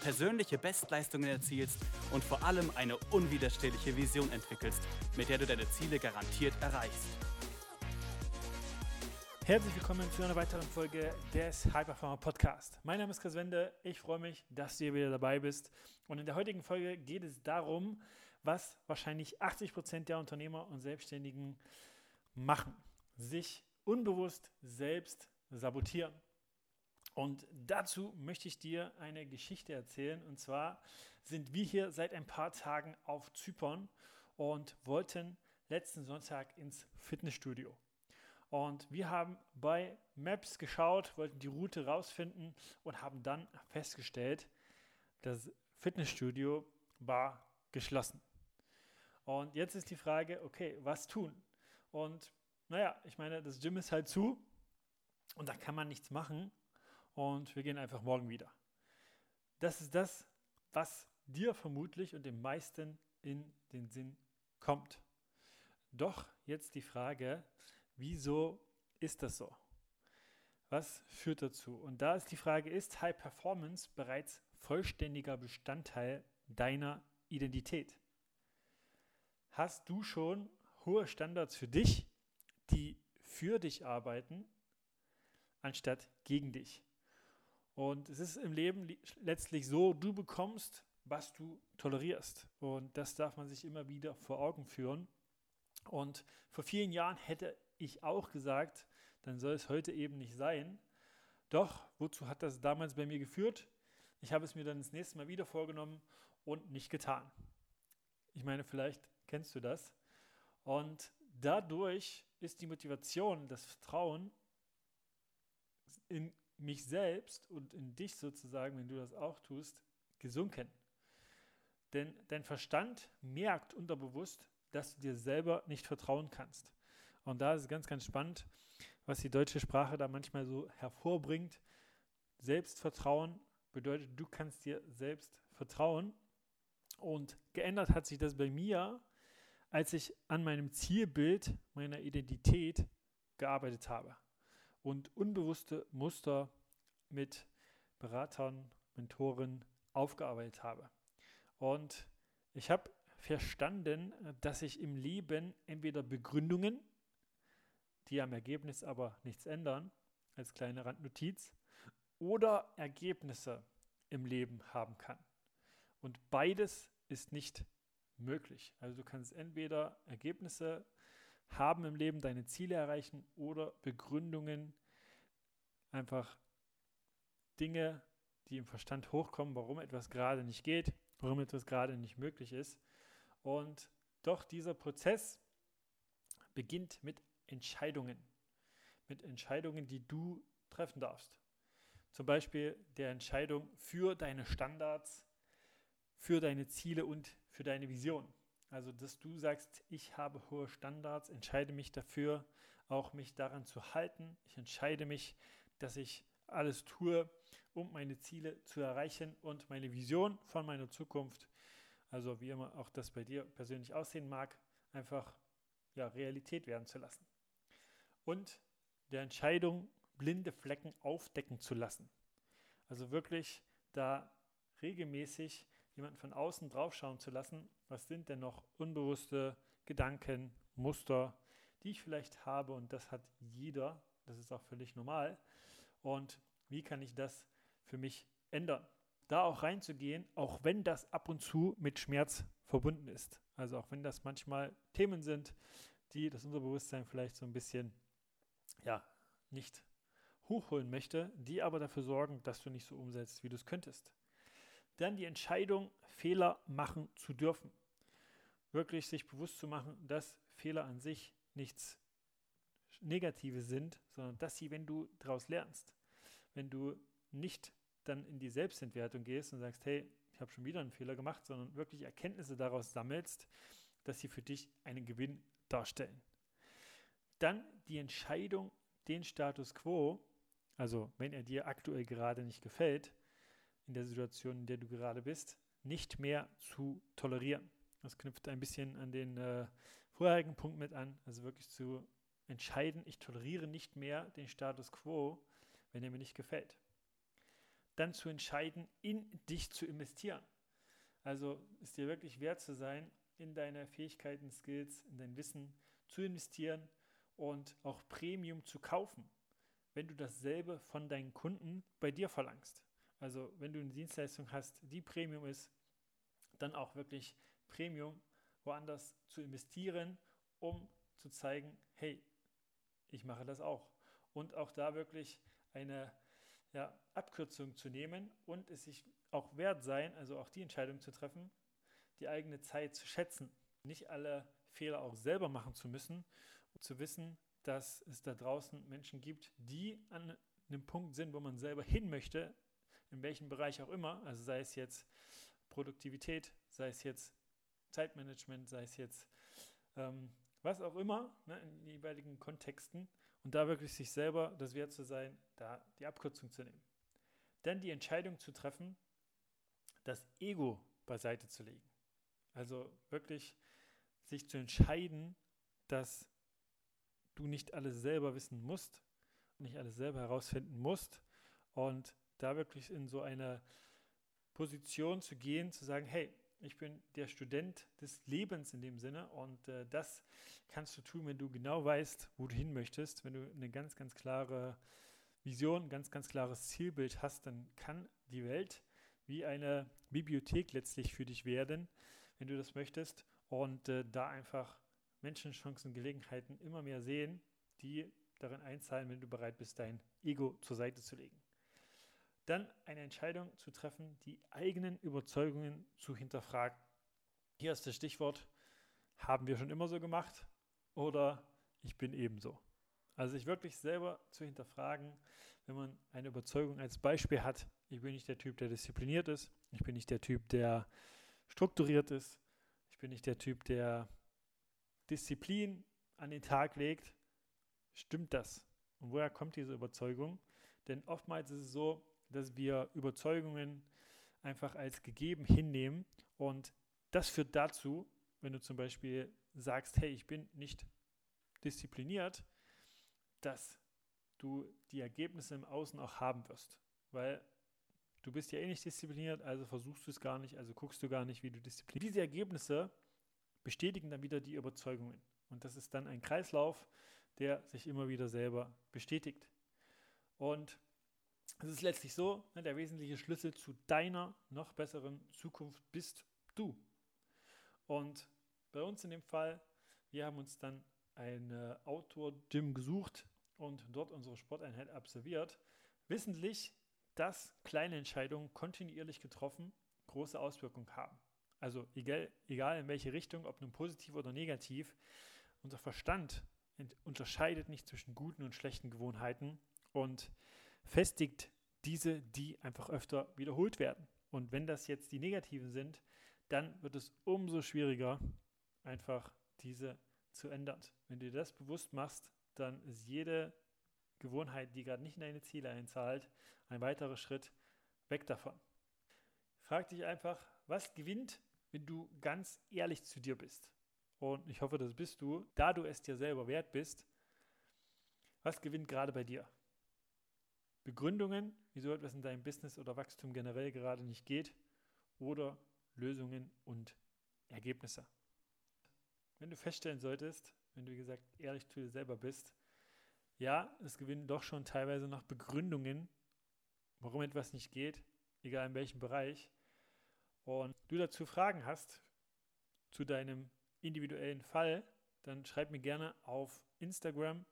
persönliche Bestleistungen erzielst und vor allem eine unwiderstehliche Vision entwickelst, mit der du deine Ziele garantiert erreichst. Herzlich willkommen zu einer weiteren Folge des High Performer Podcast. Mein Name ist Chris Wende. Ich freue mich, dass du hier wieder dabei bist. Und in der heutigen Folge geht es darum, was wahrscheinlich 80 Prozent der Unternehmer und Selbstständigen machen. Sich unbewusst selbst sabotieren. Und dazu möchte ich dir eine Geschichte erzählen. Und zwar sind wir hier seit ein paar Tagen auf Zypern und wollten letzten Sonntag ins Fitnessstudio. Und wir haben bei Maps geschaut, wollten die Route rausfinden und haben dann festgestellt, das Fitnessstudio war geschlossen. Und jetzt ist die Frage, okay, was tun? Und naja, ich meine, das Gym ist halt zu und da kann man nichts machen und wir gehen einfach morgen wieder. Das ist das, was dir vermutlich und den meisten in den Sinn kommt. Doch jetzt die Frage, wieso ist das so? Was führt dazu? Und da ist die Frage, ist High Performance bereits vollständiger Bestandteil deiner Identität? Hast du schon hohe Standards für dich die für dich arbeiten, anstatt gegen dich. Und es ist im Leben letztlich so, du bekommst, was du tolerierst. Und das darf man sich immer wieder vor Augen führen. Und vor vielen Jahren hätte ich auch gesagt, dann soll es heute eben nicht sein. Doch, wozu hat das damals bei mir geführt? Ich habe es mir dann das nächste Mal wieder vorgenommen und nicht getan. Ich meine, vielleicht kennst du das. Und dadurch ist die Motivation, das Vertrauen in mich selbst und in dich sozusagen, wenn du das auch tust, gesunken. Denn dein Verstand merkt unterbewusst, dass du dir selber nicht vertrauen kannst. Und da ist es ganz, ganz spannend, was die deutsche Sprache da manchmal so hervorbringt. Selbstvertrauen bedeutet, du kannst dir selbst vertrauen. Und geändert hat sich das bei mir, als ich an meinem Zielbild meiner Identität gearbeitet habe und unbewusste Muster mit Beratern, Mentoren aufgearbeitet habe. Und ich habe verstanden, dass ich im Leben entweder Begründungen, die am Ergebnis aber nichts ändern, als kleine Randnotiz, oder Ergebnisse im Leben haben kann. Und beides ist nicht möglich. Also du kannst entweder Ergebnisse haben im Leben, deine Ziele erreichen oder Begründungen, einfach Dinge, die im Verstand hochkommen, warum etwas gerade nicht geht, warum etwas gerade nicht möglich ist. Und doch dieser Prozess beginnt mit Entscheidungen, mit Entscheidungen, die du treffen darfst. Zum Beispiel der Entscheidung für deine Standards, für deine Ziele und für deine Vision. Also, dass du sagst, ich habe hohe Standards, entscheide mich dafür, auch mich daran zu halten. Ich entscheide mich, dass ich alles tue, um meine Ziele zu erreichen und meine Vision von meiner Zukunft, also wie immer auch das bei dir persönlich aussehen mag, einfach ja, Realität werden zu lassen. Und der Entscheidung, blinde Flecken aufdecken zu lassen. Also wirklich da regelmäßig jemanden von außen draufschauen zu lassen, was sind denn noch unbewusste Gedanken, Muster, die ich vielleicht habe und das hat jeder, das ist auch völlig normal. Und wie kann ich das für mich ändern? Da auch reinzugehen, auch wenn das ab und zu mit Schmerz verbunden ist. Also auch wenn das manchmal Themen sind, die das Unterbewusstsein vielleicht so ein bisschen ja, nicht hochholen möchte, die aber dafür sorgen, dass du nicht so umsetzt, wie du es könntest dann die Entscheidung, Fehler machen zu dürfen. Wirklich sich bewusst zu machen, dass Fehler an sich nichts Negatives sind, sondern dass sie, wenn du daraus lernst, wenn du nicht dann in die Selbstentwertung gehst und sagst, hey, ich habe schon wieder einen Fehler gemacht, sondern wirklich Erkenntnisse daraus sammelst, dass sie für dich einen Gewinn darstellen. Dann die Entscheidung, den Status quo, also wenn er dir aktuell gerade nicht gefällt, in der Situation, in der du gerade bist, nicht mehr zu tolerieren. Das knüpft ein bisschen an den äh, vorherigen Punkt mit an, also wirklich zu entscheiden, ich toleriere nicht mehr den Status quo, wenn er mir nicht gefällt. Dann zu entscheiden, in dich zu investieren. Also ist dir wirklich wert zu sein, in deine Fähigkeiten, Skills, in dein Wissen zu investieren und auch Premium zu kaufen, wenn du dasselbe von deinen Kunden bei dir verlangst. Also wenn du eine Dienstleistung hast, die Premium ist, dann auch wirklich Premium woanders zu investieren, um zu zeigen, hey, ich mache das auch. Und auch da wirklich eine ja, Abkürzung zu nehmen und es sich auch wert sein, also auch die Entscheidung zu treffen, die eigene Zeit zu schätzen, nicht alle Fehler auch selber machen zu müssen, um zu wissen, dass es da draußen Menschen gibt, die an einem Punkt sind, wo man selber hin möchte, in welchem Bereich auch immer, also sei es jetzt Produktivität, sei es jetzt Zeitmanagement, sei es jetzt ähm, was auch immer, ne, in jeweiligen Kontexten und da wirklich sich selber das wert zu sein, da die Abkürzung zu nehmen. Dann die Entscheidung zu treffen, das Ego beiseite zu legen. Also wirklich sich zu entscheiden, dass du nicht alles selber wissen musst, nicht alles selber herausfinden musst und da wirklich in so eine Position zu gehen, zu sagen, hey, ich bin der Student des Lebens in dem Sinne und äh, das kannst du tun, wenn du genau weißt, wo du hin möchtest, wenn du eine ganz, ganz klare Vision, ein ganz, ganz klares Zielbild hast, dann kann die Welt wie eine Bibliothek letztlich für dich werden, wenn du das möchtest und äh, da einfach Menschenchancen, Gelegenheiten immer mehr sehen, die darin einzahlen, wenn du bereit bist, dein Ego zur Seite zu legen. Dann eine Entscheidung zu treffen, die eigenen Überzeugungen zu hinterfragen. Hier ist das Stichwort, haben wir schon immer so gemacht oder ich bin ebenso. Also sich wirklich selber zu hinterfragen, wenn man eine Überzeugung als Beispiel hat, ich bin nicht der Typ, der diszipliniert ist, ich bin nicht der Typ, der strukturiert ist, ich bin nicht der Typ, der Disziplin an den Tag legt, stimmt das? Und woher kommt diese Überzeugung? Denn oftmals ist es so, dass wir Überzeugungen einfach als gegeben hinnehmen. Und das führt dazu, wenn du zum Beispiel sagst, hey, ich bin nicht diszipliniert, dass du die Ergebnisse im Außen auch haben wirst. Weil du bist ja eh nicht diszipliniert, also versuchst du es gar nicht, also guckst du gar nicht, wie du diszipliniert. Diese Ergebnisse bestätigen dann wieder die Überzeugungen. Und das ist dann ein Kreislauf, der sich immer wieder selber bestätigt. Und es ist letztlich so, ne, der wesentliche Schlüssel zu deiner noch besseren Zukunft bist du. Und bei uns in dem Fall, wir haben uns dann ein Outdoor-Gym gesucht und dort unsere Sporteinheit absolviert, wissentlich, dass kleine Entscheidungen kontinuierlich getroffen große Auswirkungen haben. Also egal, egal in welche Richtung, ob nun positiv oder negativ, unser Verstand unterscheidet nicht zwischen guten und schlechten Gewohnheiten und festigt diese, die einfach öfter wiederholt werden. Und wenn das jetzt die negativen sind, dann wird es umso schwieriger, einfach diese zu ändern. Wenn du dir das bewusst machst, dann ist jede Gewohnheit, die gerade nicht in deine Ziele einzahlt, ein weiterer Schritt weg davon. Frag dich einfach, was gewinnt, wenn du ganz ehrlich zu dir bist? Und ich hoffe, das bist du, da du es dir selber wert bist. Was gewinnt gerade bei dir? Begründungen, wieso etwas in deinem Business oder Wachstum generell gerade nicht geht oder Lösungen und Ergebnisse. Wenn du feststellen solltest, wenn du, wie gesagt, ehrlich zu dir selber bist, ja, es gewinnen doch schon teilweise noch Begründungen, warum etwas nicht geht, egal in welchem Bereich, und du dazu Fragen hast zu deinem individuellen Fall, dann schreib mir gerne auf Instagram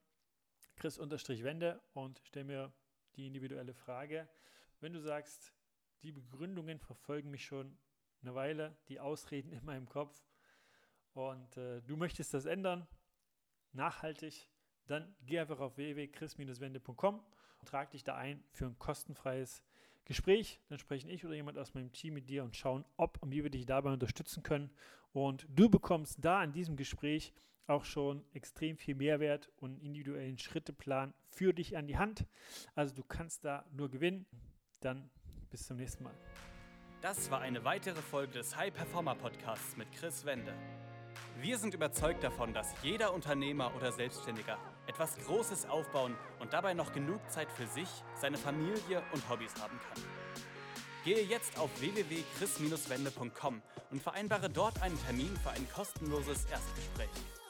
chris-wende und stell mir die individuelle Frage. Wenn du sagst, die Begründungen verfolgen mich schon eine Weile, die Ausreden in meinem Kopf und äh, du möchtest das ändern, nachhaltig, dann geh einfach auf www.chris-wende.com und trag dich da ein für ein kostenfreies Gespräch. Dann sprechen ich oder jemand aus meinem Team mit dir und schauen, ob und wie wir dich dabei unterstützen können. Und du bekommst da in diesem Gespräch auch schon extrem viel Mehrwert und individuellen Schritteplan für dich an die Hand. Also du kannst da nur gewinnen. Dann bis zum nächsten Mal. Das war eine weitere Folge des High Performer Podcasts mit Chris Wende. Wir sind überzeugt davon, dass jeder Unternehmer oder Selbstständiger etwas Großes aufbauen und dabei noch genug Zeit für sich, seine Familie und Hobbys haben kann. Gehe jetzt auf www.chris-wende.com und vereinbare dort einen Termin für ein kostenloses Erstgespräch.